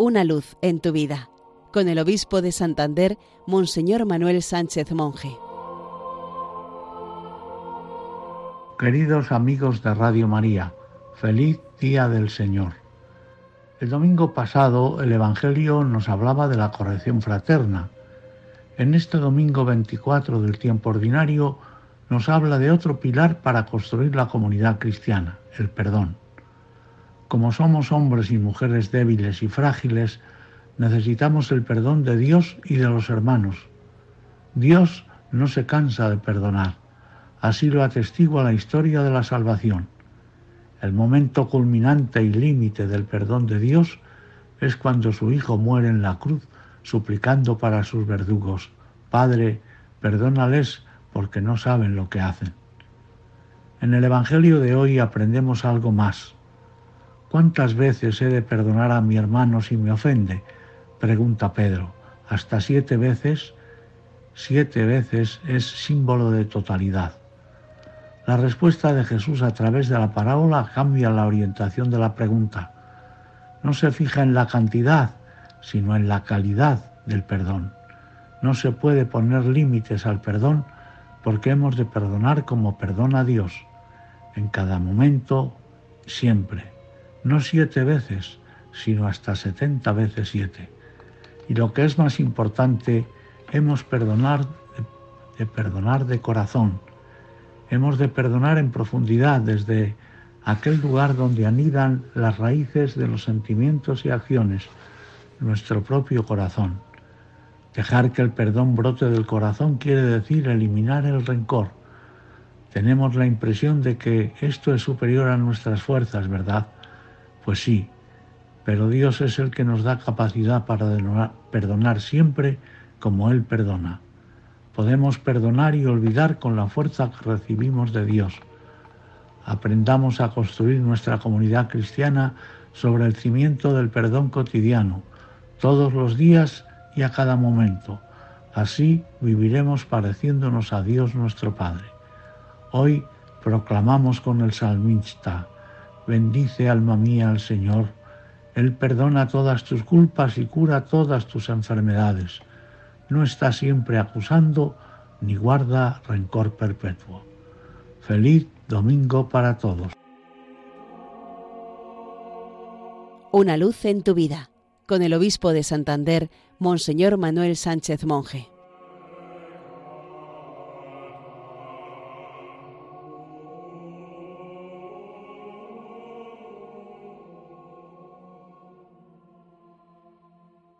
Una luz en tu vida, con el obispo de Santander, Monseñor Manuel Sánchez Monje. Queridos amigos de Radio María, feliz día del Señor. El domingo pasado el Evangelio nos hablaba de la corrección fraterna. En este domingo 24 del tiempo ordinario nos habla de otro pilar para construir la comunidad cristiana, el perdón. Como somos hombres y mujeres débiles y frágiles, necesitamos el perdón de Dios y de los hermanos. Dios no se cansa de perdonar. Así lo atestigua la historia de la salvación. El momento culminante y límite del perdón de Dios es cuando su Hijo muere en la cruz suplicando para sus verdugos, Padre, perdónales porque no saben lo que hacen. En el Evangelio de hoy aprendemos algo más. ¿Cuántas veces he de perdonar a mi hermano si me ofende? pregunta Pedro. ¿Hasta siete veces? Siete veces es símbolo de totalidad. La respuesta de Jesús a través de la parábola cambia la orientación de la pregunta. No se fija en la cantidad, sino en la calidad del perdón. No se puede poner límites al perdón porque hemos de perdonar como perdona Dios, en cada momento, siempre no siete veces, sino hasta setenta veces siete. Y lo que es más importante, hemos perdonar, de perdonar de corazón. Hemos de perdonar en profundidad desde aquel lugar donde anidan las raíces de los sentimientos y acciones, nuestro propio corazón. Dejar que el perdón brote del corazón quiere decir eliminar el rencor. Tenemos la impresión de que esto es superior a nuestras fuerzas, ¿verdad? Pues sí, pero Dios es el que nos da capacidad para perdonar siempre como Él perdona. Podemos perdonar y olvidar con la fuerza que recibimos de Dios. Aprendamos a construir nuestra comunidad cristiana sobre el cimiento del perdón cotidiano, todos los días y a cada momento. Así viviremos pareciéndonos a Dios nuestro Padre. Hoy proclamamos con el salmista, Bendice alma mía al Señor. Él perdona todas tus culpas y cura todas tus enfermedades. No está siempre acusando ni guarda rencor perpetuo. Feliz domingo para todos. Una luz en tu vida, con el obispo de Santander, Monseñor Manuel Sánchez Monje.